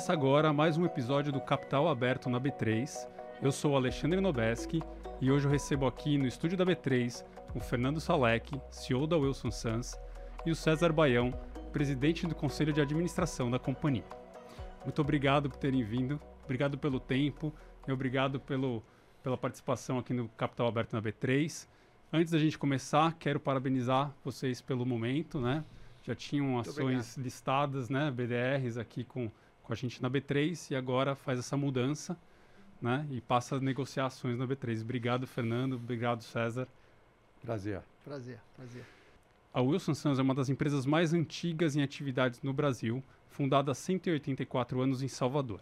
Começa agora mais um episódio do Capital Aberto na B3. Eu sou Alexandre Nobeski e hoje eu recebo aqui no estúdio da B3 o Fernando Salek, CEO da Wilson Sons, e o César Baião, presidente do Conselho de Administração da companhia. Muito obrigado por terem vindo, obrigado pelo tempo e obrigado pelo, pela participação aqui no Capital Aberto na B3. Antes da gente começar, quero parabenizar vocês pelo momento, né? Já tinham ações listadas, né, BDRs aqui com, com a gente na B3 e agora faz essa mudança, né? E passa a negociar ações na B3. Obrigado, Fernando. Obrigado, César. Prazer. Prazer, prazer. A Wilson Sons é uma das empresas mais antigas em atividades no Brasil, fundada há 184 anos em Salvador.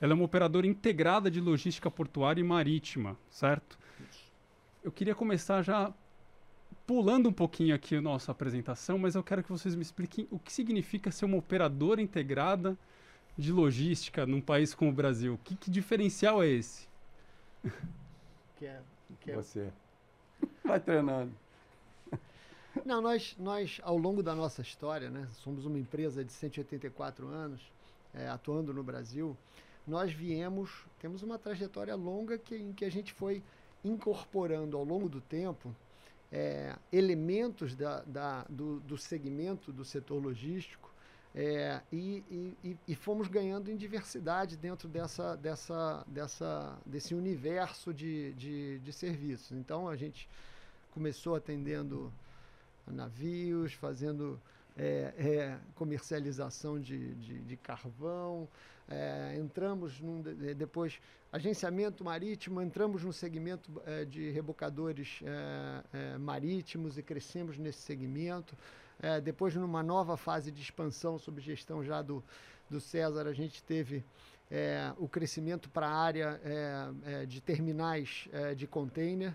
Ela é uma operadora integrada de logística portuária e marítima, certo? Eu queria começar já pulando um pouquinho aqui a nossa apresentação, mas eu quero que vocês me expliquem o que significa ser uma operadora integrada de logística num país como o Brasil. Que, que diferencial é esse? Quer, quer... Você. Vai treinando. Não, nós, nós, ao longo da nossa história, né, somos uma empresa de 184 anos, é, atuando no Brasil, nós viemos, temos uma trajetória longa que, em que a gente foi incorporando ao longo do tempo é, elementos da, da, do, do segmento do setor logístico é, e, e, e, fomos ganhando em diversidade dentro dessa, dessa, dessa, desse universo de, de, de serviços. Então a gente começou atendendo navios, fazendo é, é, comercialização de, de, de carvão, é, entramos num, depois agenciamento marítimo, entramos no segmento é, de rebocadores é, é, marítimos e crescemos nesse segmento. Depois, numa nova fase de expansão sob gestão já do, do César, a gente teve o crescimento para a área de terminais de container.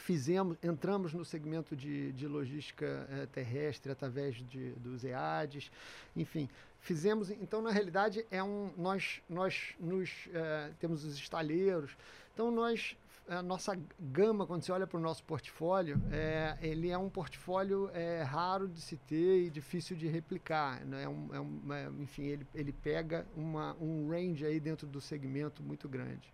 Fizemos, entramos no segmento de, de logística é, terrestre através de, dos EADs, enfim, fizemos, então na realidade é um, nós, nós nos, é, temos os estaleiros, então nós, a nossa gama, quando você olha para o nosso portfólio, é, ele é um portfólio é, raro de se ter e difícil de replicar, né? é um, é um, é, enfim, ele, ele pega uma, um range aí dentro do segmento muito grande.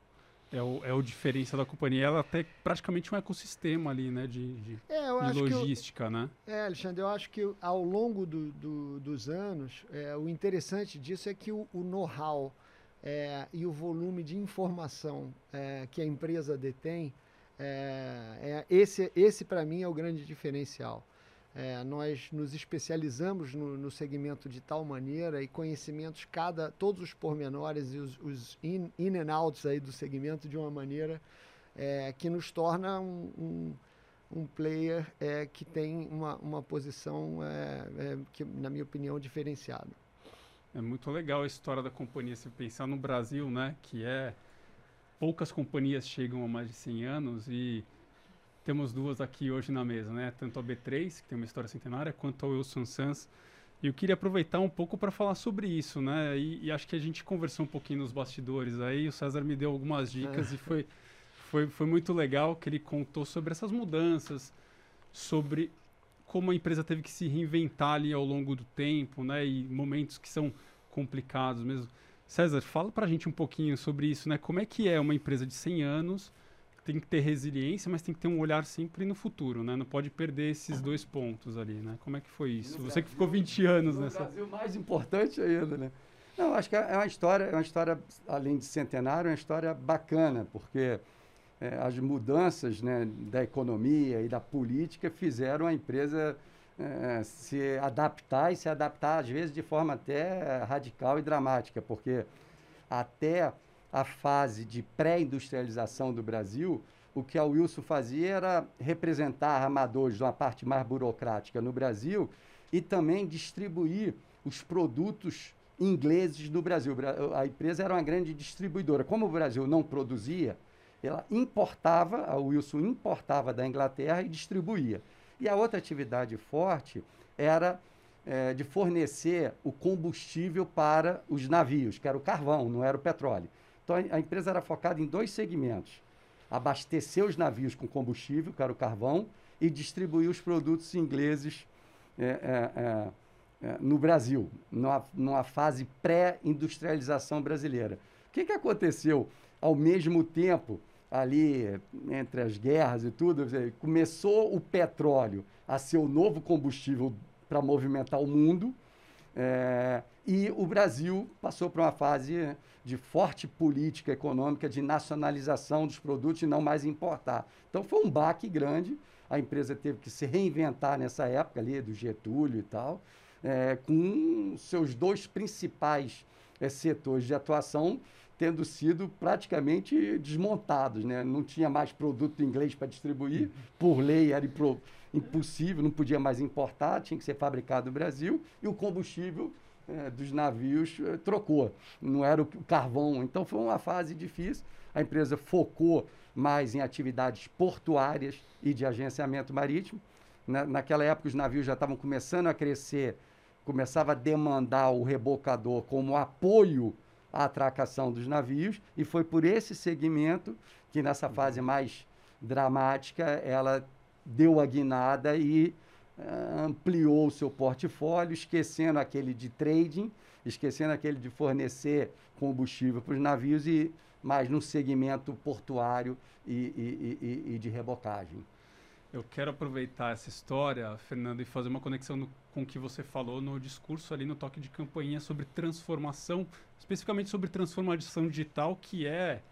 É o, é o diferença da companhia. Ela tem praticamente um ecossistema ali, né? De, de, é, de logística, eu, né? É, Alexandre, eu acho que ao longo do, do, dos anos, é, o interessante disso é que o, o know-how é, e o volume de informação é, que a empresa detém, é, é esse, esse para mim é o grande diferencial. É, nós nos especializamos no, no, segmento de tal maneira e conhecimentos cada todos os pormenores e os, os in, in, and outs aí do segmento de uma maneira é, que nos torna um, um, um player é, que tem uma, uma posição é, é, que na minha opinião diferenciada. É muito legal a história da companhia se pensar no Brasil, né, que é poucas companhias chegam a mais de 100 anos e temos duas aqui hoje na mesa, né? Tanto a B3, que tem uma história centenária, quanto a Wilson Sons. E eu queria aproveitar um pouco para falar sobre isso, né? E, e, acho que a gente conversou um pouquinho nos bastidores aí, o César me deu algumas dicas e foi, foi, foi muito legal que ele contou sobre essas mudanças, sobre como a empresa teve que se reinventar ali ao longo do tempo, né? E momentos que são complicados mesmo. César, fala para a gente um pouquinho sobre isso, né? Como é que é uma empresa de 100 anos tem que ter resiliência, mas tem que ter um olhar sempre no futuro, né? Não pode perder esses dois pontos ali, né? Como é que foi isso? Você Brasil, que ficou 20 anos no nessa... Brasil, mais importante ainda, né? Não, acho que é uma história, é uma história, além de centenário, é uma história bacana, porque é, as mudanças né, da economia e da política fizeram a empresa é, se adaptar e se adaptar, às vezes, de forma até radical e dramática, porque até a fase de pré-industrialização do Brasil, o que a Wilson fazia era representar armadores de uma parte mais burocrática no Brasil e também distribuir os produtos ingleses no Brasil. A empresa era uma grande distribuidora. Como o Brasil não produzia, ela importava, a Wilson importava da Inglaterra e distribuía. E a outra atividade forte era é, de fornecer o combustível para os navios, que era o carvão, não era o petróleo. Então a, empresa era focada em dois segmentos: abastecer os navios com combustível, que era o carvão, e distribuir os produtos ingleses é, é, é é, no Brasil, numa, numa fase pré-industrialização brasileira. O que, que aconteceu ao mesmo tempo, ali entre as guerras e tudo? Começou o petróleo a ser o novo combustível para movimentar o mundo. É, e o Brasil passou por uma fase de forte política econômica de nacionalização dos produtos e não mais importar. Então foi um baque grande. A empresa teve que se reinventar nessa época ali, do Getúlio e tal, é, com seus dois principais é, setores de atuação tendo sido praticamente desmontados. Né? Não tinha mais produto inglês para distribuir, por lei era impossível, não podia mais importar, tinha que ser fabricado no Brasil, e o combustível é, dos navios é, trocou, não era o carvão. Então foi uma fase difícil. A empresa focou mais em atividades portuárias e de agenciamento marítimo. Na, naquela época, os navios já estavam começando a crescer, começava a demandar o rebocador como apoio à atracação dos navios, e foi por esse segmento que, nessa fase mais dramática, ela deu a guinada e uh, ampliou o seu portfólio, esquecendo aquele de trading, esquecendo aquele de fornecer combustível para os navios e mais no segmento portuário e, e, e, e, de rebocagem. Eu quero aproveitar essa história, Fernando, e fazer uma conexão no, com o que você falou no discurso ali no toque de campainha sobre transformação, especificamente sobre transformação digital, que é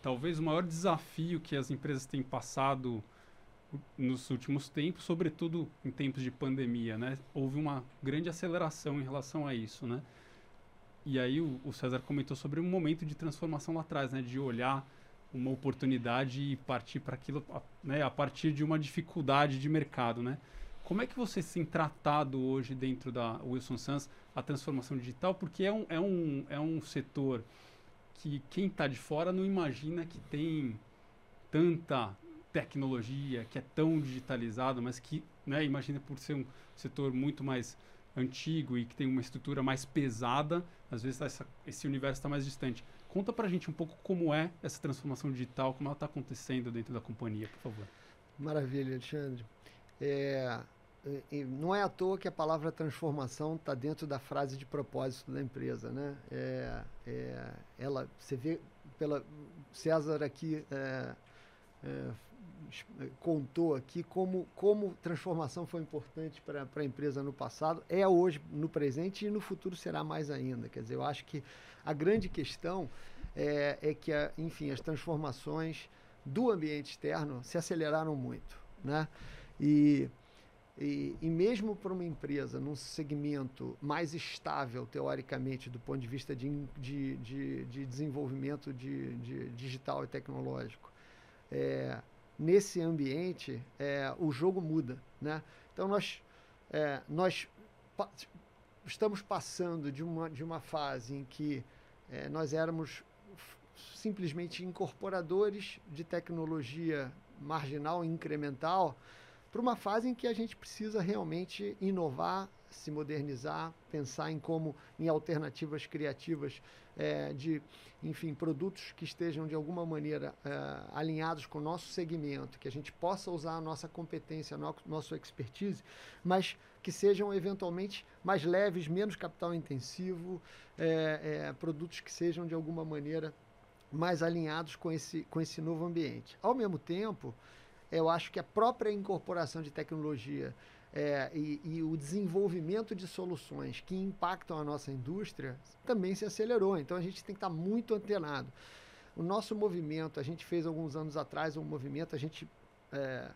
talvez o maior desafio que as empresas têm passado nos últimos tempos, sobretudo em tempos de pandemia, né? Houve uma grande aceleração em relação a isso, né? E aí o, o César comentou sobre um momento de transformação lá atrás, né? De olhar uma oportunidade e partir para aquilo, né? A partir de uma dificuldade de mercado, né? Como é que você tem tratado hoje dentro da Wilson Sons a transformação digital? Porque é um, é um, é um setor que quem está de fora não imagina que tem tanta tecnologia, que é tão digitalizado, mas que, né, imagina por ser um setor muito mais antigo e que tem uma estrutura mais pesada, às vezes essa, esse universo está mais distante. Conta para a gente um pouco como é essa transformação digital, como ela está acontecendo dentro da companhia, por favor. Maravilha, Alexandre. É, não é à toa que a palavra transformação está dentro da frase de propósito da empresa, né? É, é, ela, você vê pela César aqui é, é contou aqui como, como transformação foi importante para a empresa no passado, é hoje, no presente e no futuro será mais ainda. Quer dizer, eu acho que a grande questão é, é que, a, enfim, as transformações do ambiente externo se aceleraram muito. Né? E, e, e mesmo para uma empresa num segmento mais estável, teoricamente, do ponto de vista de, de, de, de desenvolvimento de, de digital e tecnológico, é, nesse ambiente, é, o jogo muda. Né? Então, nós, é, nós pa estamos passando de uma, de uma fase em que é, nós éramos simplesmente incorporadores de tecnologia marginal, incremental, para uma fase em que a gente precisa realmente inovar, se modernizar, pensar em como em alternativas criativas é, de, enfim, produtos que estejam de alguma maneira é, alinhados com o nosso segmento, que a gente possa usar a nossa competência, a no, nosso expertise, mas que sejam eventualmente mais leves, menos capital intensivo, é, é produtos que sejam de alguma maneira mais alinhados com esse, com esse novo ambiente. Ao mesmo tempo, eu acho que a própria incorporação de tecnologia é, e, e, o desenvolvimento de soluções que impactam a nossa indústria também se acelerou. Então a gente tem que estar muito antenado. O nosso movimento, a gente fez alguns anos atrás um movimento, a gente é,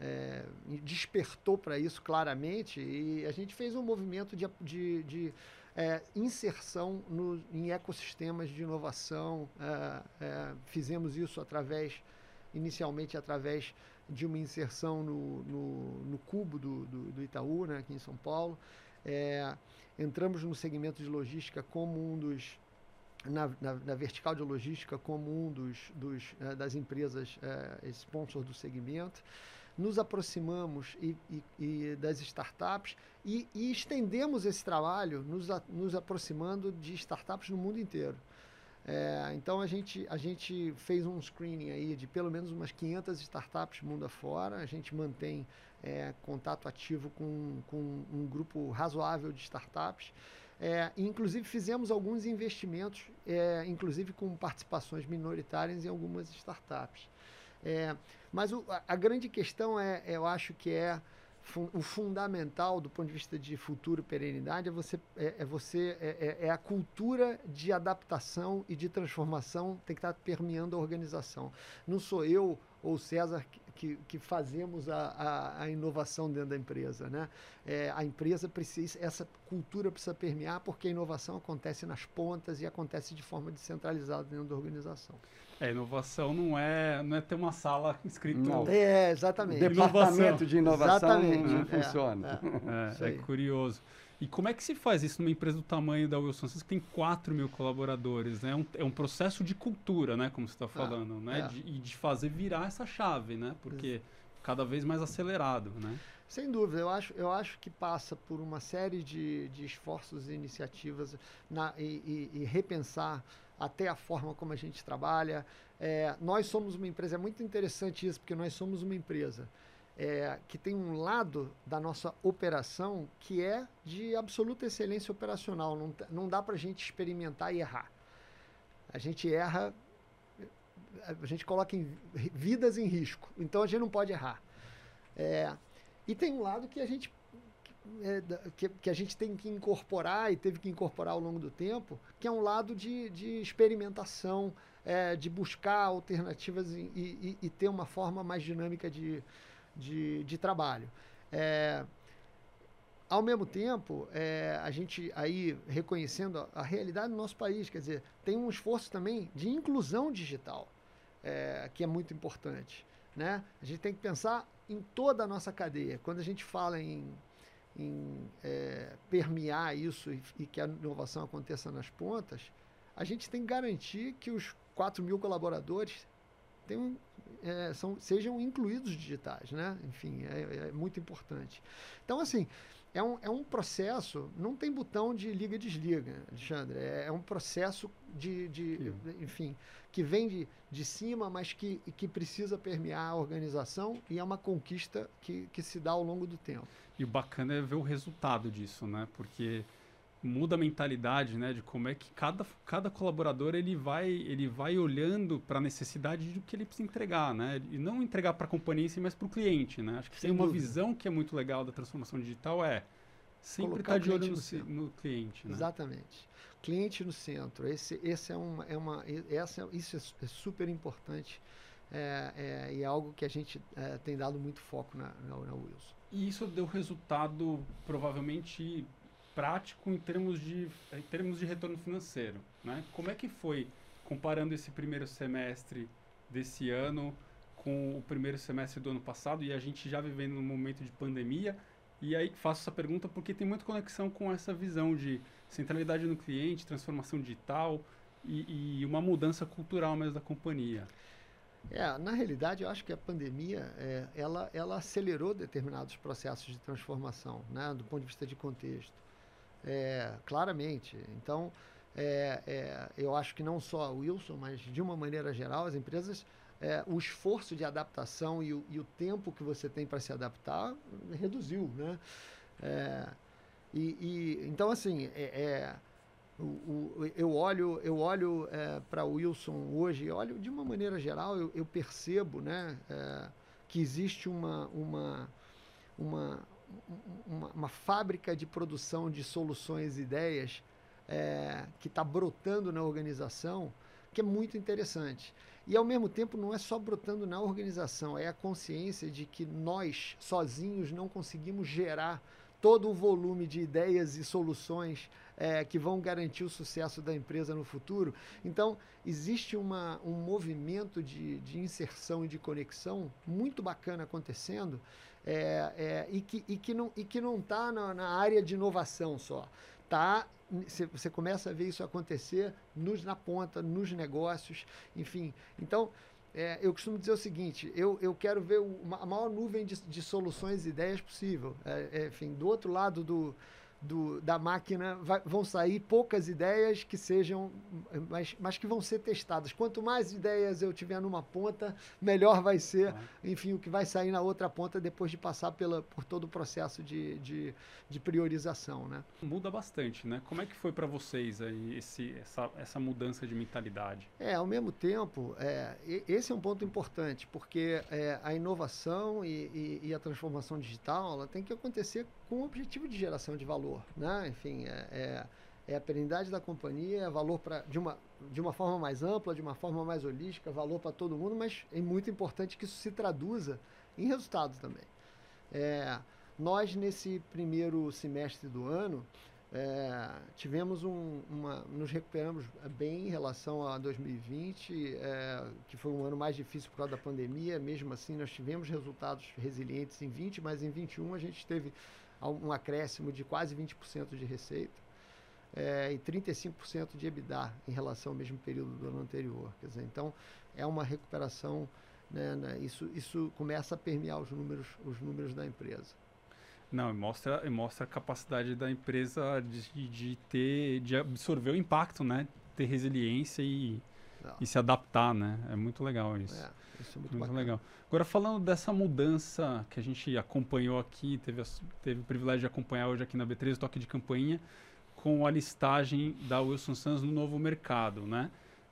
é, despertou para isso claramente e a gente fez um movimento de, de, de é, inserção no, em ecossistemas de inovação. É, é, fizemos isso através, inicialmente através de uma inserção no, no, no cubo do, do, do, Itaú, né, aqui em São Paulo. É, entramos no segmento de logística como um dos na, na, na, vertical de logística como um dos, dos é, das empresas é, sponsor do segmento, nos aproximamos e, e, e das startups e, e, estendemos esse trabalho nos, a, nos aproximando de startups no mundo inteiro. É, então a gente, a gente fez um screening aí de pelo menos umas 500 startups mundo afora. A gente mantém é, contato ativo com, com um grupo razoável de startups. É, inclusive fizemos alguns investimentos, é, inclusive com participações minoritárias em algumas startups. É, mas o, a, a, grande questão é, eu acho que é o fundamental do ponto de vista de futuro e perenidade é você é, é você é, é, é, a cultura de adaptação e de transformação tem que estar permeando a organização. Não sou eu ou César que, que fazemos a, a, a, inovação dentro da empresa. Né? É, a empresa precisa, essa cultura precisa permear porque a inovação acontece nas pontas e acontece de forma descentralizada dentro da organização. É, inovação não é, não é ter uma sala escrito. Não. É, exatamente. Departamento inovação. de inovação exatamente. não, é, funciona. É, é, é curioso. E como é que se faz isso numa empresa do tamanho da Wilson? Vocês tem 4 mil colaboradores, né? É um, é um processo de cultura, né? Como você está ah, falando, ah, né? É. De, e de fazer virar essa chave, né? Porque cada vez mais acelerado, né? Sem dúvida, eu acho, eu acho que passa por uma série de, de esforços e iniciativas na, e, e, e repensar até a forma como a gente trabalha. É, nós somos uma empresa, é muito interessante isso, porque nós somos uma empresa é, que tem um lado da nossa operação que é de absoluta excelência operacional. Não, não dá para a gente experimentar e errar. A gente erra, a gente coloca em, vidas em risco. Então a gente não pode errar. É, e tem um lado que a gente é, que, que, a gente tem que incorporar e teve que incorporar ao longo do tempo, que é um lado de, de experimentação, é, de buscar alternativas e, e, e, ter uma forma mais dinâmica de, de, de trabalho. É, ao mesmo tempo, é, a gente aí reconhecendo a, a, realidade do nosso país, quer dizer, tem um esforço também de inclusão digital, é, que é muito importante. Né? A gente tem que pensar em toda a nossa cadeia. Quando a gente fala em, em é, permear isso e, e, que a inovação aconteça nas pontas, a gente tem que garantir que os 4 mil colaboradores tenham é, são, sejam incluídos digitais, né? Enfim, é, é, muito importante. Então, assim, é um, é um processo, não tem botão de liga e desliga, Alexandre. É, é um processo de, de enfim, que vem de, de cima, mas que, que precisa permear a organização e é uma conquista que, que se dá ao longo do tempo. E o bacana é ver o resultado disso, né? Porque muda a mentalidade, né, de como é que cada, cada colaborador ele vai ele vai olhando para a necessidade do que ele precisa entregar, né, e não entregar para a companhia, mas para o cliente, né. Acho que Sem tem uma dúvida. visão que é muito legal da transformação digital é sempre estar tá de olho no, no, cliente, né? Exatamente, cliente no centro. Esse esse é uma é uma essa isso é, é super importante. É, é, e é algo que a gente é, tem dado muito foco na, na, na Wilson. E isso deu resultado provavelmente prático em termos de, em termos de retorno financeiro. Né? Como é que foi, comparando esse primeiro semestre desse ano com o primeiro semestre do ano passado, e a gente já vivendo num momento de pandemia, e aí faço essa pergunta porque tem muita conexão com essa visão de centralidade no cliente, transformação digital e, e uma mudança cultural mesmo da companhia. É, na realidade, eu acho que a pandemia é, ela, ela acelerou determinados processos de transformação, né, do ponto de vista de contexto. É, claramente. Então, é, é, eu acho que não só Wilson, mas de uma maneira geral, as empresas, é, o esforço de adaptação e o, e o tempo que você tem para se adaptar reduziu, né? É, e, e, então, assim, é, é o, o, eu olho, eu olho para o Wilson hoje, olho de uma maneira geral, eu, eu percebo, né, que existe uma, uma, uma uma, uma, fábrica de produção de soluções e ideias é, que está brotando na organização, que é muito interessante. E ao mesmo tempo não é só brotando na organização, é a consciência de que nós sozinhos não conseguimos gerar todo o volume de ideias e soluções é, que vão garantir o sucesso da empresa no futuro. Então, existe uma, um movimento de, de inserção e de conexão muito bacana acontecendo é, é, e que, e que não e que não está na, na, área de inovação só. Tá, você começa a ver isso acontecer nos, na ponta, nos negócios, enfim. Então, é, eu costumo dizer o seguinte: eu, eu quero ver uma, a maior nuvem de, de soluções e ideias possível. É, é, enfim, do outro lado do, do, da máquina vai, vão sair poucas ideias que sejam, mas, mas que vão ser testadas. Quanto mais ideias eu tiver numa ponta, melhor vai ser, enfim, o que vai sair na outra ponta depois de passar pela, por todo o processo de, de, de priorização, né? Muda bastante, né? Como é que foi para vocês aí esse, essa, essa mudança de mentalidade? É, ao mesmo tempo, é, esse é um ponto importante, porque é, a inovação e, e, e a transformação digital, ela tem que acontecer com o objetivo de geração de valor. Né? Enfim, é, é, é a perenidade da companhia, é valor pra, de, uma, de uma forma mais ampla, de uma forma mais holística, valor para todo mundo, mas é muito importante que isso se traduza em resultados também. É, nós, nesse primeiro semestre do ano, é, tivemos um, uma. nos recuperamos bem em relação a 2020, é, que foi um ano mais difícil por causa da pandemia. Mesmo assim, nós tivemos resultados resilientes em 20, mas em 21 a gente teve um acréscimo de quase 20% de receita é, e 35% de EBITDA em relação ao mesmo período do ano anterior. Quer dizer, então, é uma recuperação, né, né, isso, isso começa a permear os números, os números da empresa. Não, mostra, mostra a capacidade da empresa de, de ter, de absorver o impacto, né? Ter resiliência e, e se adaptar, né? É muito legal isso. É, isso é muito, muito legal. Agora, falando dessa mudança que a gente acompanhou aqui, teve, teve o privilégio de acompanhar hoje aqui na B3, o toque de campainha, com a listagem da Wilson Sons no novo mercado, né?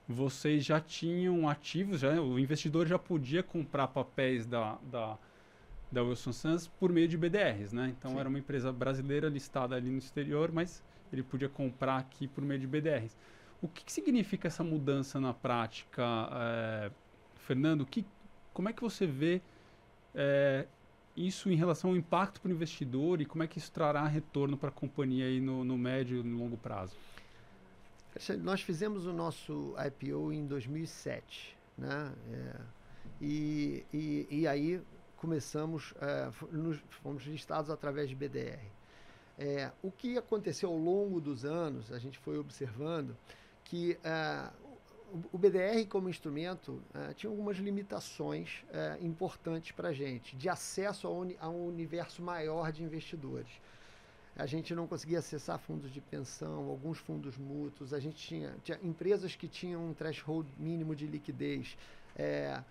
Vocês já tinham ativos, já, o investidor já podia comprar papéis da, da, da Wilson Sons por meio de BDRs, né? Então, Sim. era uma empresa brasileira listada ali no exterior, mas ele podia comprar aqui por meio de BDRs. O que, que significa essa mudança na prática, é, Fernando? Que, como é que você vê é, isso em relação ao impacto para o investidor e como é que isso trará retorno para a companhia aí no, no médio e no longo prazo? Nós fizemos o nosso IPO em 2007, né? É, e, e, e, aí começamos, é, nos, fomos listados através de BDR. É, o que aconteceu ao longo dos anos, a gente foi observando que é, o BDR como instrumento uh, tinha algumas limitações uh, importantes para a gente, de acesso a, uni, a, um universo maior de investidores. A gente não conseguia acessar fundos de pensão, alguns fundos mútuos, a gente tinha, tinha empresas que tinham um threshold mínimo de liquidez. É,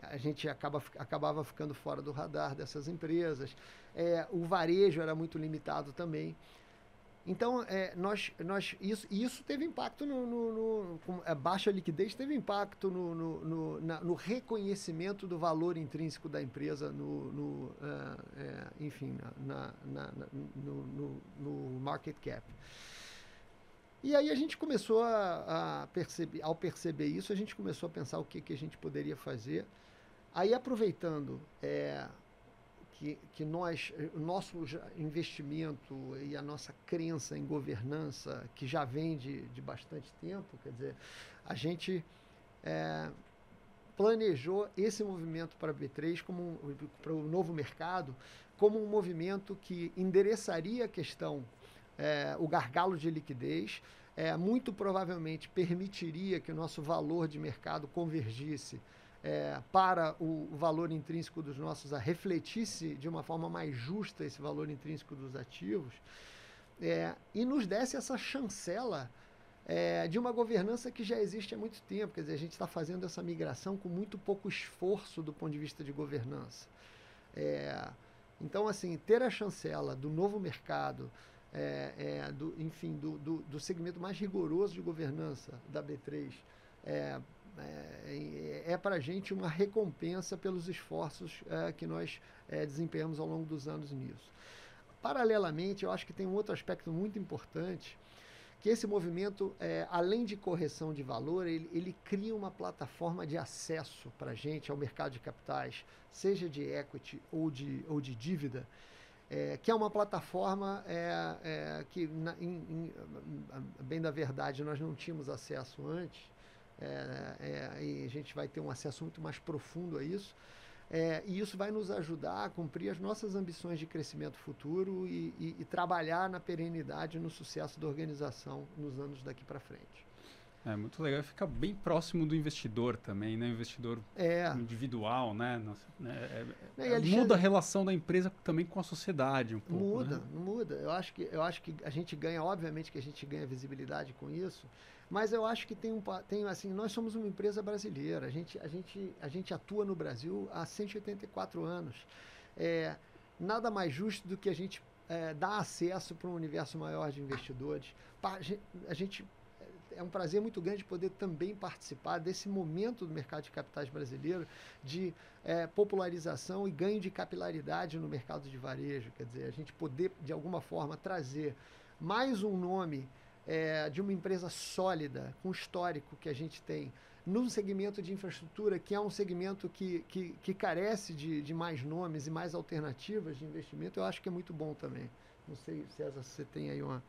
a gente acaba, acabava ficando fora do radar dessas empresas. É, o varejo era muito limitado também. Então, é, nós, nós, isso, isso teve impacto no, no, no a baixa liquidez teve impacto no, no, na, no, reconhecimento do valor intrínseco da empresa no, é, é, enfim, na, na, no, market cap. E aí a gente começou a, a, perceber, ao perceber isso, a gente começou a pensar o que, que a gente poderia fazer. Aí aproveitando é, que, que nós, o nosso investimento e a nossa crença em governança, que já vem de, de bastante tempo, quer dizer, a gente é, planejou esse movimento para a B3 como um, para o novo mercado como um movimento que endereçaria a questão, é, o gargalo de liquidez, é, muito provavelmente permitiria que o nosso valor de mercado convergisse é, para o, valor intrínseco dos nossos, a refletisse de uma forma mais justa esse valor intrínseco dos ativos é, e nos desse essa chancela é, de uma governança que já existe há muito tempo. Quer dizer, a gente está fazendo essa migração com muito pouco esforço do ponto de vista de governança. É, então, assim, ter a chancela do novo mercado, é, é, do, enfim, do, do, do, segmento mais rigoroso de governança da B3, é, é, é para a gente uma recompensa pelos esforços é, que nós é, desempenhamos ao longo dos anos nisso. Paralelamente, eu acho que tem um outro aspecto muito importante, que esse movimento, é, além de correção de valor, ele, ele cria uma plataforma de acesso para a gente ao mercado de capitais, seja de equity ou de, ou de dívida, é, que é uma plataforma é, é, que, na, em, em, bem da verdade, nós não tínhamos acesso antes, é, é, e a gente vai ter um acesso muito mais profundo a isso. É, e isso vai nos ajudar a cumprir as nossas ambições de crescimento futuro e, e, e trabalhar na perenidade e no sucesso da organização nos anos daqui para frente. É muito legal, fica bem próximo do investidor também, né? Investidor é. individual, né? Nossa, né? É, é, muda a relação da empresa também com a sociedade um pouco. Muda, né? muda. Eu acho que eu acho que a gente ganha, obviamente que a gente ganha visibilidade com isso, mas eu acho que tem um tem assim, nós somos uma empresa brasileira. A gente a gente a gente atua no Brasil há 184 anos. É, nada mais justo do que a gente é, dar acesso para um universo maior de investidores. A gente é um prazer muito grande poder também participar desse momento do mercado de capitais brasileiro de é, popularização e ganho de capilaridade no mercado de varejo. Quer dizer, a gente poder, de alguma forma, trazer mais um nome é, de uma empresa sólida, com histórico que a gente tem, no segmento de infraestrutura, que é um segmento que, que, que carece de, de mais nomes e mais alternativas de investimento, eu acho que é muito bom também. Não sei, César, se você tem aí uma.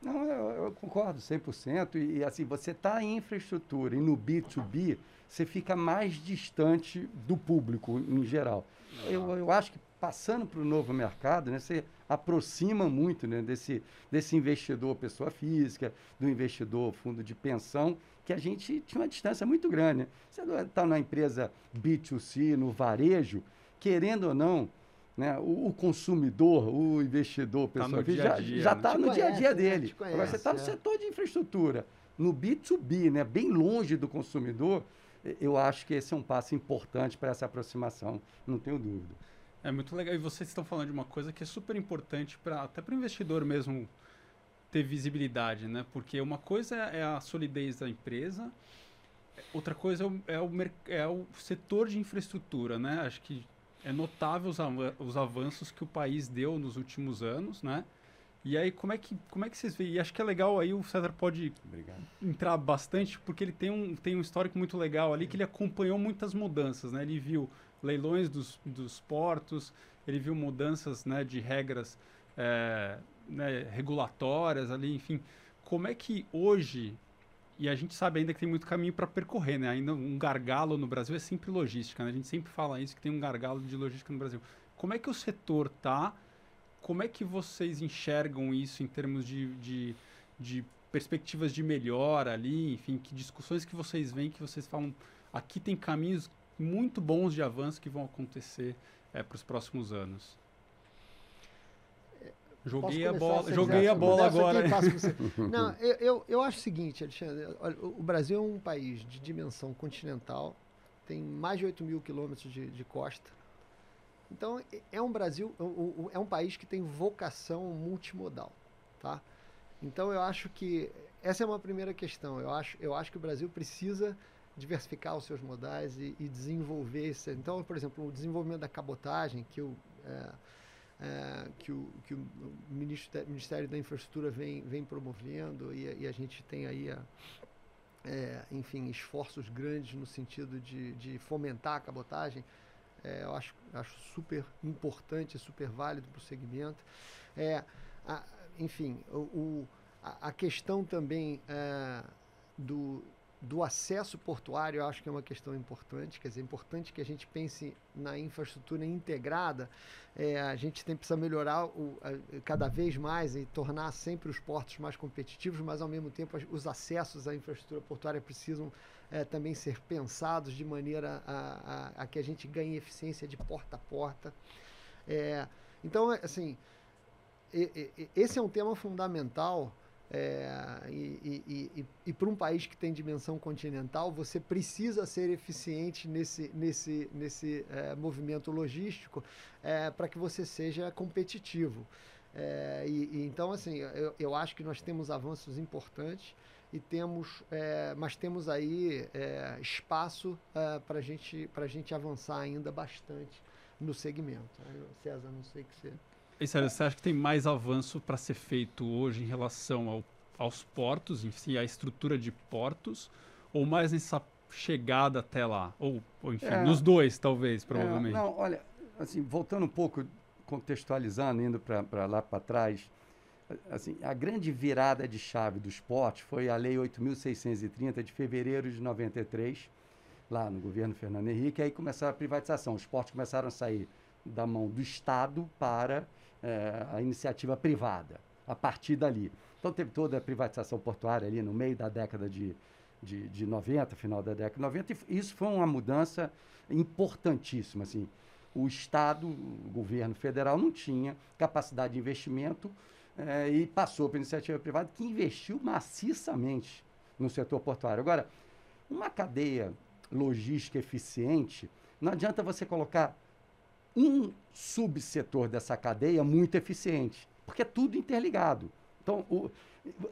Não, eu, eu concordo 100%. E, e assim, você está em infraestrutura e no B2B, você fica mais distante do público em geral. Eu, eu acho que passando para o novo mercado, né, você aproxima muito né, desse, desse investidor pessoa física, do investidor fundo de pensão, que a gente tinha uma distância muito grande. Né? Você está na empresa B2C, no varejo, querendo ou não, né? O, o, consumidor, o investidor, tá pessoa tá já está né? Tá no dia a dia né? dele. Conhece, Agora você está é. no setor de infraestrutura, no B2B, né? bem longe do consumidor, eu acho que esse é um passo importante para essa aproximação, não tenho dúvida. É muito legal. E vocês estão falando de uma coisa que é super importante para até para o investidor mesmo ter visibilidade, né? Porque uma coisa é a solidez da empresa, outra coisa é o, é o, é o setor de infraestrutura, né? Acho que é notável os, os avanços que o país deu nos últimos anos, né? E aí, como é que, como é que vocês veem? E acho que é legal aí, o César pode Obrigado. entrar bastante, porque ele tem um, tem um histórico muito legal ali, que ele acompanhou muitas mudanças, né? Ele viu leilões dos, dos portos, ele viu mudanças né, de regras é, né, regulatórias ali, enfim. Como é que hoje e a gente sabe ainda que tem muito caminho para percorrer, né? Ainda um gargalo no Brasil é sempre logística, né? A gente sempre fala isso, que tem um gargalo de logística no Brasil. Como é que o setor tá? Como é que vocês enxergam isso em termos de, de, de perspectivas de melhora ali? Enfim, que discussões que vocês veem que vocês falam, aqui tem caminhos muito bons de avanço que vão acontecer é, para os próximos anos? Joguei a bola, joguei a bola agora. Não, eu, eu, eu, acho o seguinte, Alexandre, o Brasil é um país de dimensão continental, tem mais de 8 mil quilômetros de, de costa. Então, é um Brasil, é um país que tem vocação multimodal, tá? Então, eu acho que essa é uma primeira questão. Eu acho, eu acho que o Brasil precisa diversificar os seus modais e, e desenvolver isso. Então, por exemplo, o desenvolvimento da cabotagem, que o é, é, que, o, que o Ministério da Infraestrutura vem, vem promovendo e, e a gente tem aí, a, é, enfim, esforços grandes no sentido de, de fomentar a cabotagem. É, eu acho, acho super importante, super válido para o segmento. É, a, enfim, o, o a, a, questão também é, do, do acesso portuário, eu acho que é uma questão importante, quer dizer, é importante que a gente pense na infraestrutura integrada, é, a gente tem precisa melhorar o, a, cada vez mais e tornar sempre os portos mais competitivos, mas ao mesmo tempo os acessos à infraestrutura portuária precisam é, também ser pensados de maneira a, a, a, que a gente ganhe eficiência de porta a porta. É, então, assim, e, e, esse é um tema fundamental é, e, e, e, e para um país que tem dimensão continental, você precisa ser eficiente nesse, nesse, nesse é, movimento logístico é, para que você seja competitivo. É, e, então, assim, eu, eu acho que nós temos avanços importantes e temos, é, mas temos aí é, espaço para gente, a gente avançar ainda bastante no segmento. César, não sei o que você. E sério, você acha que tem mais avanço para ser feito hoje em relação ao, aos portos, si, a estrutura de portos, ou mais nessa chegada até lá? Ou, ou enfim, é, nos dois, talvez, provavelmente. É, não, olha, assim, voltando um pouco, contextualizando, indo para lá para trás, assim, a grande virada de chave dos portos foi a Lei 8.630 de fevereiro de 93, lá no governo Fernando Henrique, aí começaram a privatização. Os portos começaram a sair da mão do Estado para é, a iniciativa privada, a partir dali. Então teve toda a privatização portuária ali no meio da década de, de, de 90, final da década de 90, e isso foi uma mudança importantíssima. Assim. O Estado, o governo federal, não tinha capacidade de investimento eh, e passou para a iniciativa privada que investiu maciçamente no setor portuário. Agora, uma cadeia logística eficiente, não adianta você colocar um subsetor dessa cadeia muito eficiente, porque é tudo interligado. Então, o,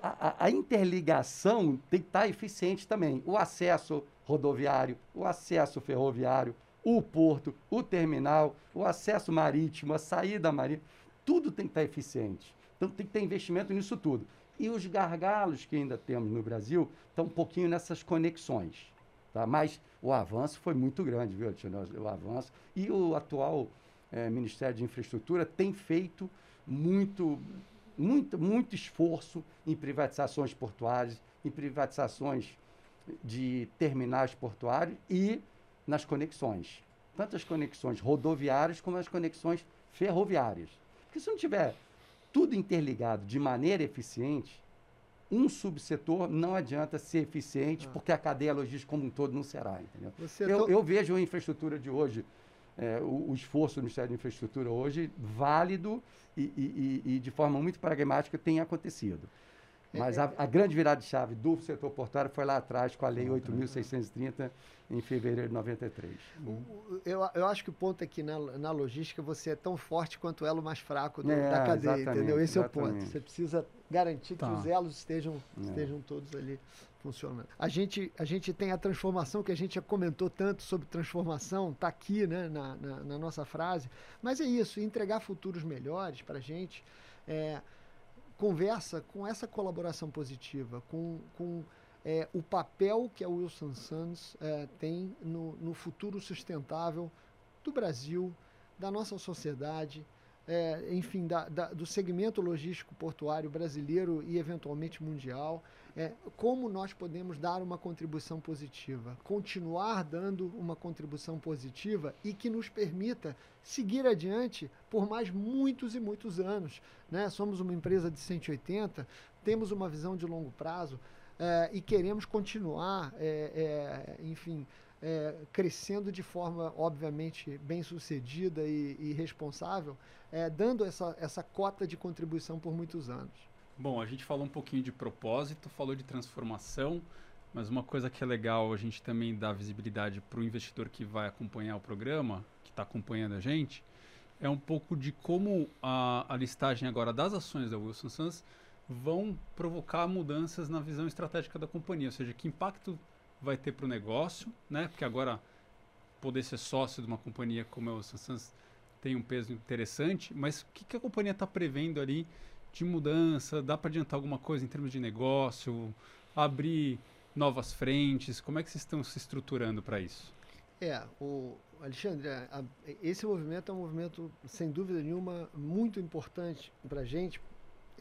a, a, interligação tem que estar eficiente também. O acesso rodoviário, o acesso ferroviário, o porto, o terminal, o acesso marítimo, a saída marítima, tudo tem que estar eficiente. Então, tem que ter investimento nisso tudo. E os gargalos que ainda temos no Brasil estão um pouquinho nessas conexões. Tá? Mas o avanço foi muito grande, viu, Alexandre? O avanço. E o atual é, Ministério de Infraestrutura tem feito muito, muito, muito esforço em privatizações portuárias, em privatizações de terminais portuários e nas conexões. Tanto as conexões rodoviárias como as conexões ferroviárias. Porque se não tiver tudo interligado de maneira eficiente, um subsetor não adianta ser eficiente, ah. porque a cadeia logística como um todo não será, entendeu? Eu, eu, vejo a infraestrutura de hoje, é, o, o, esforço do Ministério da Infraestrutura hoje, válido e, e, e, e de forma muito pragmática tem acontecido. Mas a, a, grande virada de chave do setor portuário foi lá atrás, com a Lei 8.630, em fevereiro de 93. Eu, eu acho que o ponto é que na, na logística você é tão forte quanto o elo mais fraco do, é, da cadeia, entendeu? Esse exatamente. é o ponto. Você precisa garantir tá. que os elos estejam, é. estejam todos ali funcionando. A gente, a gente tem a transformação, que a gente já comentou tanto sobre transformação, está aqui né, na, na, na, nossa frase, mas é isso, entregar futuros melhores para a gente. É, conversa com essa colaboração positiva, com, com é, o papel que a Wilson Sons é, tem no, no, futuro sustentável do Brasil, da nossa sociedade, é, enfim, da, da, do segmento logístico portuário brasileiro e eventualmente mundial é, como nós podemos dar uma contribuição positiva, continuar dando uma contribuição positiva e que nos permita seguir adiante por mais muitos e muitos anos. Né? Somos uma empresa de 180, temos uma visão de longo prazo é, e queremos continuar, é, é enfim, é, crescendo de forma, obviamente, bem sucedida e, e responsável, é, dando essa, essa cota de contribuição por muitos anos. Bom, a gente falou um pouquinho de propósito, falou de transformação, mas uma coisa que é legal a gente também dar visibilidade para o investidor que vai acompanhar o programa, que está acompanhando a gente, é um pouco de como a, a listagem agora das ações da Wilson Sons vão provocar mudanças na visão estratégica da companhia, ou seja, que impacto vai ter para o negócio, né? Porque agora poder ser sócio de uma companhia como a Wilson Sons tem um peso interessante, mas o que, que a companhia está prevendo ali de mudança? Dá para adiantar alguma coisa em termos de negócio? Abrir novas frentes? Como é que vocês estão se estruturando para isso? É, o Alexandre, a, esse movimento é um movimento, sem dúvida nenhuma, muito importante para a gente.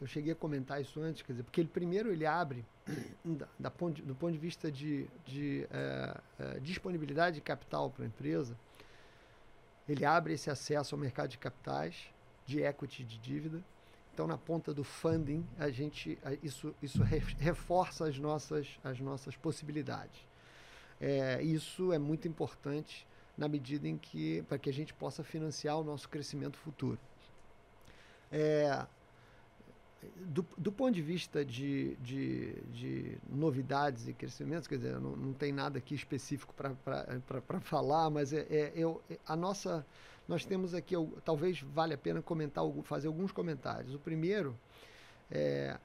Eu cheguei a comentar isso antes, quer dizer, porque ele primeiro ele abre, da, da ponto, do ponto de vista de, de é, é, disponibilidade de capital para a empresa, ele abre esse acesso ao mercado de capitais, de equity, de dívida, então, na ponta do funding, a gente, isso, isso reforça as nossas, as nossas possibilidades. É, isso é muito importante na medida em que, para que a gente possa financiar o nosso crescimento futuro. É, do, do ponto de vista de, de, de novidades e crescimentos, quer dizer, não, não tem nada aqui específico para falar, mas é, é, eu, a nossa nós temos aqui, talvez valha a pena comentar, fazer alguns comentários. O primeiro é,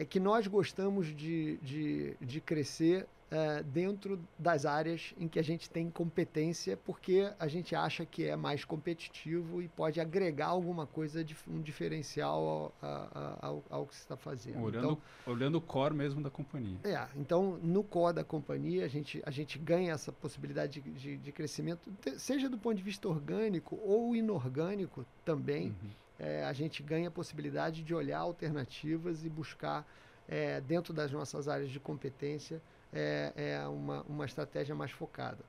é que nós gostamos de, de, de crescer é, dentro das áreas em que a gente tem competência, porque a gente acha que é mais competitivo e pode agregar alguma coisa, de, um diferencial ao, ao, ao que se está fazendo. Olhando, então, olhando o core mesmo da companhia. É, então no core da companhia a gente, a gente ganha essa possibilidade de, de, de crescimento, seja do ponto de vista orgânico ou inorgânico também. Uhum. É, a gente ganha a possibilidade de olhar alternativas e buscar é, dentro das nossas áreas de competência é, é uma, uma estratégia mais focada.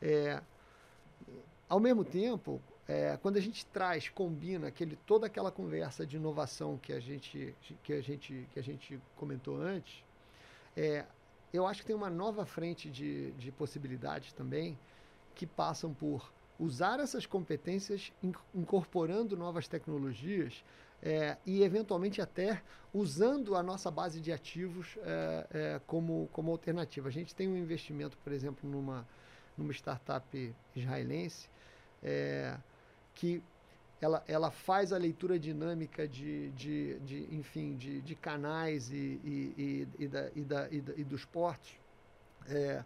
É, ao mesmo tempo, é, quando a gente traz, combina aquele, toda aquela conversa de inovação que a gente, que a gente, que a gente comentou antes, eu acho que tem uma nova frente de, de possibilidades também que passam por usar essas competências incorporando novas tecnologias é, e eventualmente até usando a nossa base de ativos é, é, como, como alternativa. A gente tem um investimento, por exemplo, numa, numa startup israelense é, que ela, ela faz a leitura dinâmica de, de, de enfim, de, de canais e, e, e, e, da, e, da, e, da, e dos portos é,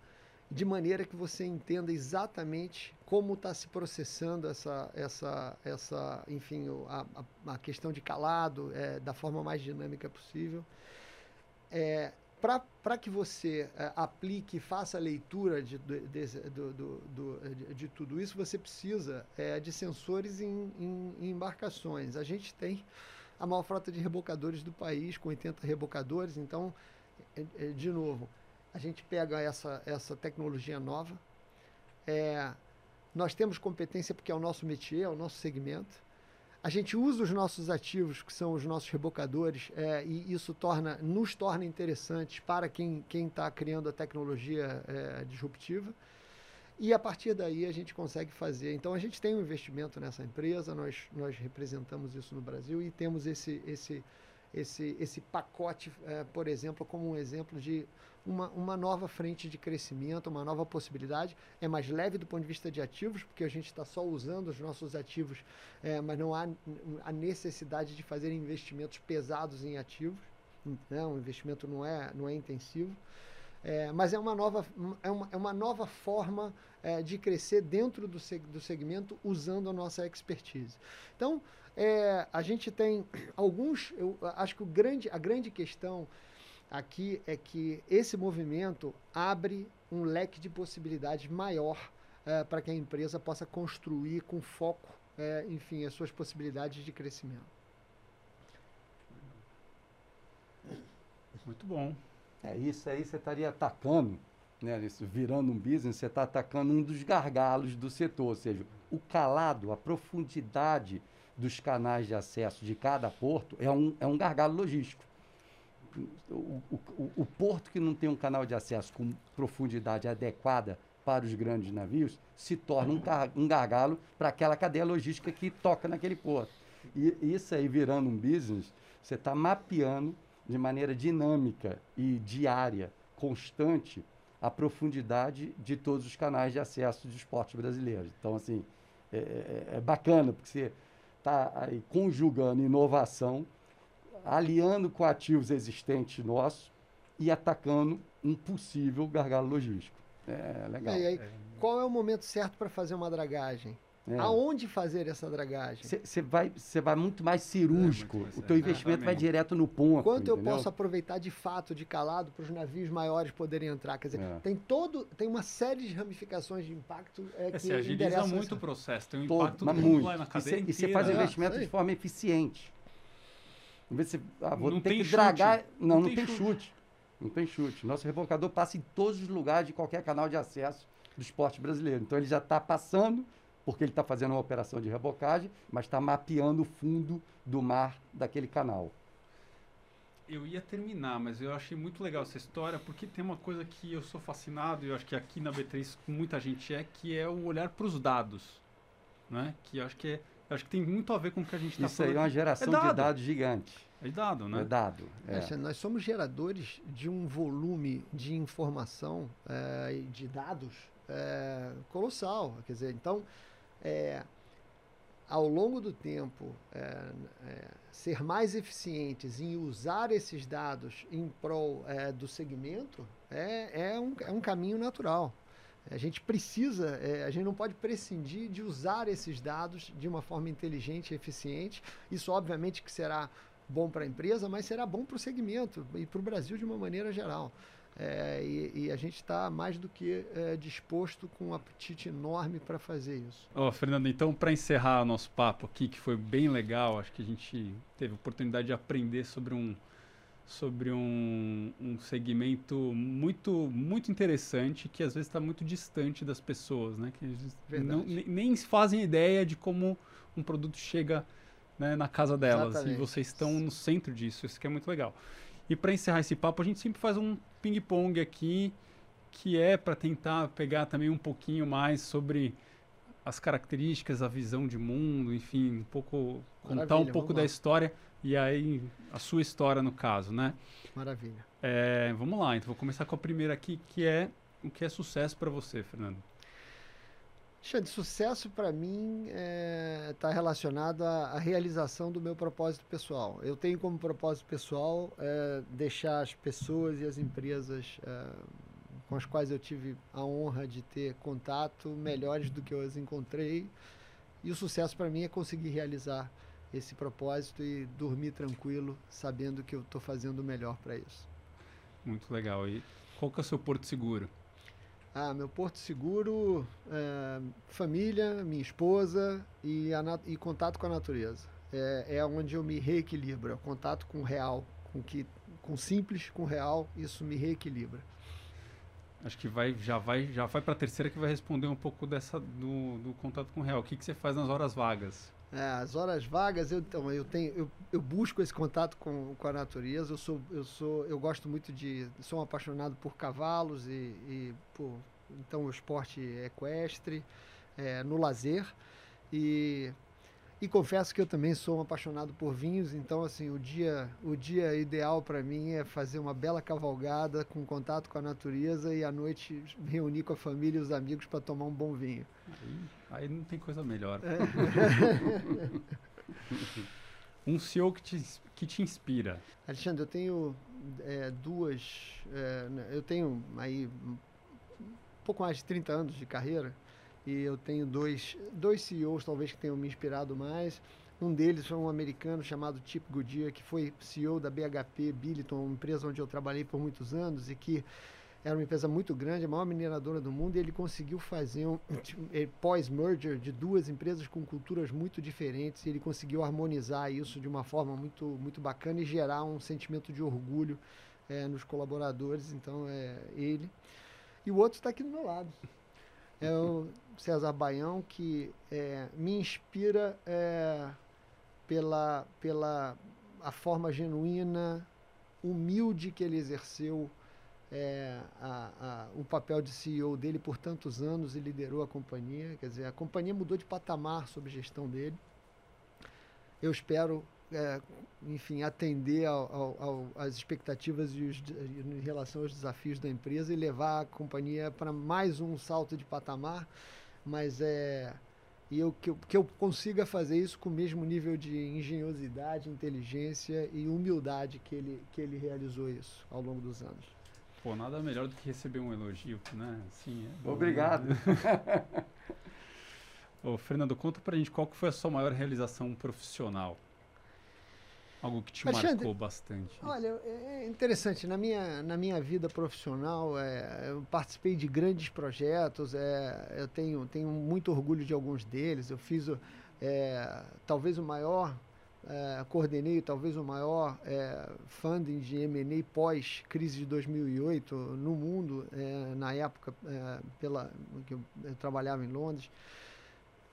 de maneira que você entenda exatamente como está se processando essa, essa, essa enfim, a, a, questão de calado é, da forma mais dinâmica possível. É, para que você é, aplique faça a leitura de, de, de, do, do, do, de, tudo isso, você precisa é, de sensores em, em, em, embarcações. A gente tem a maior frota de rebocadores do país, com 80 rebocadores. Então, é, é, de novo, a gente pega essa, essa tecnologia nova. É, nós temos competência porque é o nosso métier, é o nosso segmento a gente usa os nossos ativos, que são os nossos rebocadores, é, e isso torna, nos torna interessantes para quem está criando a tecnologia é, disruptiva. E a partir daí a gente consegue fazer. Então a gente tem um investimento nessa empresa, nós, nós representamos isso no Brasil e temos esse, esse, esse, esse pacote, é, por exemplo, como um exemplo de uma, uma nova frente de crescimento, uma nova possibilidade. É mais leve do ponto de vista de ativos, porque a gente está só usando os nossos ativos, é, mas não há a necessidade de fazer investimentos pesados em ativos. Né? O investimento não é, não é intensivo. É, mas é uma nova, é uma, é uma nova forma é, de crescer dentro do, seg do segmento usando a nossa expertise. Então, é, a gente tem alguns. Eu acho que o grande, a grande questão aqui é que esse movimento abre um leque de possibilidades maior é, para que a empresa possa construir com foco, é, enfim, as suas possibilidades de crescimento. Muito bom. É isso aí, você estaria atacando, né, isso, virando um business, você está atacando um dos gargalos do setor, ou seja, o calado, a profundidade dos canais de acesso de cada porto é um, é um gargalo logístico o, o, o, porto que não tem um canal de acesso com profundidade adequada para os grandes navios se torna um, um gargalo para aquela cadeia logística que toca naquele porto. E isso aí virando um business, você está mapeando de maneira dinâmica e diária, constante, a profundidade de todos os canais de acesso dos portos brasileiros. Então, assim, é, é, é bacana, porque você está conjugando inovação aliando com ativos existentes nossos e atacando um possível gargalo logístico. É legal. E aí, qual é o momento certo para fazer uma dragagem? É. Aonde fazer essa dragagem? Você vai, vai muito mais cirúrgico. É, muito mais o teu investimento vai direto no ponto. Quanto entendeu? eu posso aproveitar de fato de calado para os navios maiores poderem entrar? Quer dizer, é. tem todo, tem uma série de ramificações de impacto é, que se agiliza muito o processo. Tem um impacto todo, muito. lá na cadeia E você faz o investimento de forma eficiente. Em vez de você, ah, vou não ter que dragar. Não, não, não tem, chute. chute. Não tem chute. Nosso rebocador passa em todos os lugares de qualquer canal de acesso do esporte brasileiro. Então ele já está passando, porque ele está fazendo uma operação de rebocagem, mas está mapeando o fundo do mar daquele canal. Eu ia terminar, mas eu achei muito legal essa história, porque tem uma coisa que eu sou fascinado, e eu acho que aqui na B3 muita gente é, que é o olhar para os dados. Né? Que eu acho que é Acho que tem muito a ver com o que a gente está falando. Isso aí é uma geração é de dados gigante. É dado, né? É dado. É. nós somos geradores de um volume de informação é, e de dados é, colossal. Quer dizer, então, é, ao longo do tempo, ser mais eficientes em usar esses dados em prol do segmento é, é, um, é um caminho natural. A gente precisa, é, a gente não pode prescindir de usar esses dados de uma forma inteligente e eficiente. Isso, obviamente, que será bom para a empresa, mas será bom para o segmento e para o Brasil de uma maneira geral. É, e, e, a gente está mais do que é, disposto com um apetite enorme para fazer isso. Oh, Fernando, então para encerrar o nosso papo aqui, que foi bem legal, acho que a gente teve a oportunidade de aprender sobre um sobre um, um segmento muito muito interessante que às vezes está muito distante das pessoas, né? Que não, nem fazem ideia de como um produto chega né, na casa delas Exatamente. e vocês estão no centro disso. Isso que é muito legal. E para encerrar esse papo, a gente sempre faz um ping-pong aqui que é para tentar pegar também um pouquinho mais sobre as características, a visão de mundo, enfim, um pouco Maravilha, contar um pouco da história e aí a sua história no caso, né? Maravilha. É, vamos lá, então vou começar com a primeira aqui, que é o que é sucesso para você, Fernando. Xande, sucesso para mim está é, tá relacionado à, à, realização do meu propósito pessoal. Eu tenho como propósito pessoal é, deixar as pessoas e as empresas é, com as quais eu tive a honra de ter contato melhores do que eu as encontrei. E o sucesso para mim é conseguir realizar esse propósito e dormir tranquilo, sabendo que eu estou fazendo o melhor para isso. Muito legal. E qual que é o seu porto seguro? Ah, meu porto seguro, é, família, minha esposa e, e contato com a natureza. É, é onde eu me reequilibro, é o contato com o real, com que com simples, com real, isso me reequilibra. Acho que vai, já vai, já vai para a terceira que vai responder um pouco dessa do, do contato com o real. O que, que você faz nas horas vagas? É, as horas vagas, eu, então, eu tenho, eu, eu busco esse contato com, com a natureza. Eu sou, eu sou, eu gosto muito de, sou um apaixonado por cavalos e, e por, então o esporte equestre, é, no lazer e e confesso que eu também sou um apaixonado por vinhos, então assim, o dia, o dia ideal para mim é fazer uma bela cavalgada com contato com a natureza e à noite reunir com a família e os amigos para tomar um bom vinho. Aí, aí não tem coisa melhor. É. um CEO que te, que te inspira. Alexandre, eu tenho é, duas, é, né, eu tenho aí um pouco mais de 30 anos de carreira e eu tenho dois, dois CEOs talvez que tenham me inspirado mais. Um deles foi um americano chamado Chip Goodyear, que foi CEO da BHP Billiton, uma empresa onde eu trabalhei por muitos anos e que era uma empresa muito grande, a maior mineradora do mundo, e ele conseguiu fazer um pós-merger de duas empresas com culturas muito diferentes, e ele conseguiu harmonizar isso de uma forma muito, muito bacana e gerar um sentimento de orgulho é, nos colaboradores. Então, é ele. E o outro está aqui do meu lado. É o César Baião, que é, me inspira é, pela, pela a forma genuína, humilde que ele exerceu é, a, a, o papel de CEO dele por tantos anos e liderou a companhia. Quer dizer, a companhia mudou de patamar sob gestão dele. Eu espero é, enfim, atender às expectativas e os, em relação aos desafios da empresa e levar a companhia para mais um salto de patamar, mas é e eu, que, eu, que eu consiga fazer isso com o mesmo nível de engenhosidade, inteligência e humildade que ele, que ele realizou isso ao longo dos anos. Pô, nada melhor do que receber um elogio, né? Assim, é Obrigado. Ô, Fernando, conta pra gente qual que foi a sua maior realização profissional. Algo que te Alexandre, marcou bastante. Olha, é, é interessante. Na minha, na minha vida profissional, é, eu participei de grandes projetos. É, eu tenho, tenho muito orgulho de alguns deles. Eu fiz é, talvez o maior, é, coordenei talvez o maior é, funding de M&A pós-crise de 2008 no mundo, é, na época pela que eu, eu trabalhava em Londres.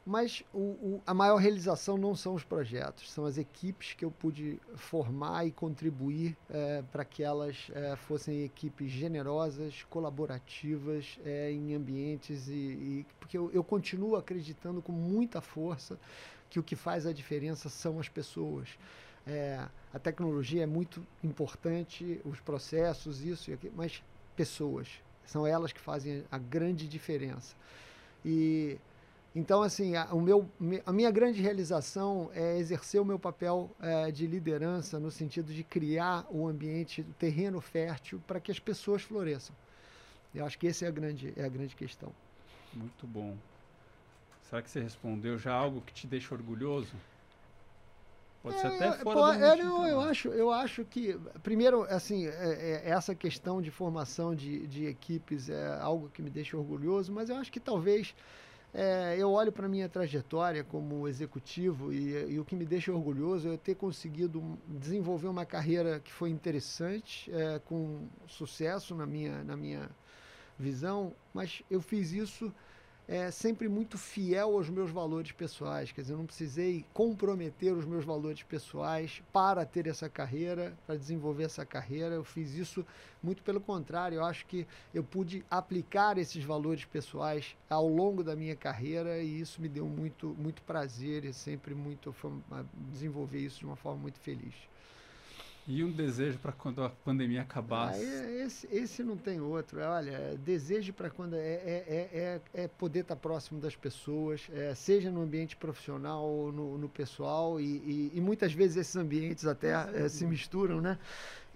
Mas o, o, a maior realização não são os projetos, são as equipes que eu pude formar e contribuir é, para que elas é, fossem equipes generosas, colaborativas, é, em ambientes e, e porque eu, eu, continuo acreditando com muita força que o que faz a diferença são as pessoas. É, a tecnologia é muito importante, os processos, isso e aquilo, mas pessoas são elas que fazem a grande diferença. E então, assim, a, o meu, a minha grande realização é exercer o meu papel é, de liderança no sentido de criar o um ambiente, o terreno fértil para que as pessoas floresçam. Eu acho que essa é a grande, é a grande questão. Muito bom. Será que você respondeu já algo que te deixa orgulhoso? Pode é, ser até fora pode, do é, não, eu acho, eu acho que primeiro assim é, é, essa questão de formação de, de equipes é algo que me deixa orgulhoso, mas eu acho que talvez É, eu olho para minha trajetória como executivo e, e, o que me deixa orgulhoso é ter conseguido desenvolver uma carreira que foi interessante, é, com sucesso na minha, na minha visão, mas eu fiz isso é, sempre muito fiel aos meus valores pessoais. Quer dizer, eu não precisei comprometer os meus valores pessoais para ter essa carreira, para desenvolver essa carreira. Eu fiz isso muito pelo contrário. Eu acho que eu pude aplicar esses valores pessoais ao longo da minha carreira e isso me deu muito, muito prazer e sempre muito desenvolver isso de uma forma muito feliz. E um desejo para quando a pandemia acabasse? Ah, esse, esse não tem outro. Olha, desejo para quando é, é, é, é, poder estar próximo das pessoas, é, seja no ambiente profissional ou no, no pessoal, e, e, e, muitas vezes esses ambientes até é, se misturam, né?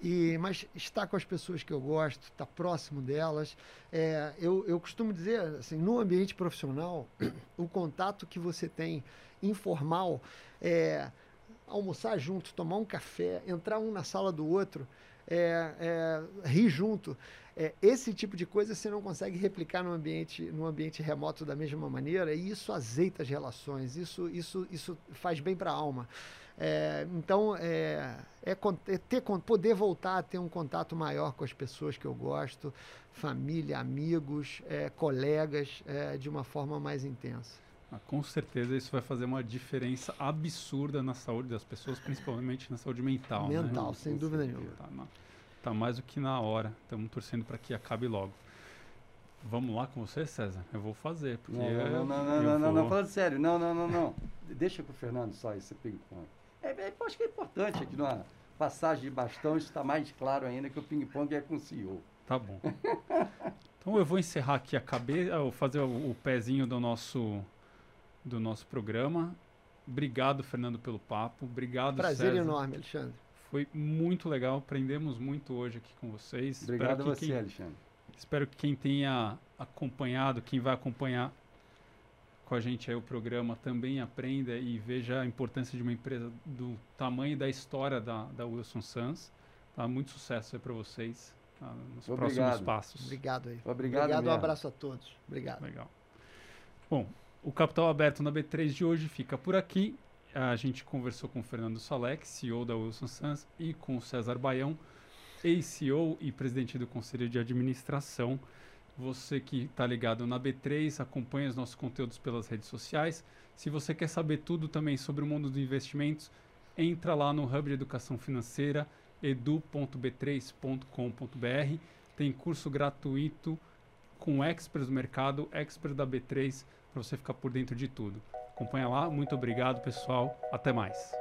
E, mas estar com as pessoas que eu gosto, estar próximo delas. É, eu, eu costumo dizer, assim, no ambiente profissional, o contato que você tem informal é almoçar junto, tomar um café, entrar um na sala do outro, é, é, rir junto. É, esse tipo de coisa você não consegue replicar no ambiente, no ambiente remoto da mesma maneira e isso azeita as relações, isso, isso, isso faz bem para a alma. É, então, é, é, é, ter, poder voltar a ter um contato maior com as pessoas que eu gosto, família, amigos, é, colegas, é, de uma forma mais intensa. Ah, com certeza isso vai fazer uma diferença absurda na saúde das pessoas, principalmente na saúde mental. Né? Mental, né? sem com dúvida certeza. nenhuma. Tá, tá, mais do que na hora. Estamos torcendo para que acabe logo. Vamos lá com você, César? Eu vou fazer. Porque não, não, não, não, não, não, vou... não, falando sério. Não, não, não, não. Deixa com o Fernando só esse ping-pong. É, é, acho que é importante aqui numa passagem de bastão, isso está mais claro ainda que o ping-pong é com o CEO. Tá bom. então eu vou encerrar aqui a cabeça, fazer o, o pezinho do nosso do nosso programa. Obrigado, Fernando, pelo papo. Obrigado, Prazer César. enorme, Alexandre. Foi muito legal. Aprendemos muito hoje aqui com vocês. Obrigado a você, quem, Alexandre. Espero que quem tenha acompanhado, quem vai acompanhar com a gente aí o programa também aprenda e veja a importância de uma empresa do tamanho da história da, da Wilson Sons. Tá? Muito sucesso aí para vocês tá? nos Obrigado. próximos passos. Obrigado aí. Obrigado, Obrigado um abraço a todos. Obrigado. Legal. Bom, o Capital Aberto na B3 de hoje fica por aqui. A gente conversou com o Fernando Salek, CEO da Wilson Sons, e com o César Baião, ex-CEO e presidente do Conselho de Administração. Você que está ligado na B3, acompanha os nossos conteúdos pelas redes sociais. Se você quer saber tudo também sobre o mundo dos investimentos, entra lá no Hub de Educação Financeira, edu.b3.com.br. Tem curso gratuito com experts do mercado, experts da B3, para você ficar por dentro de tudo. Acompanha lá, muito obrigado pessoal, até mais.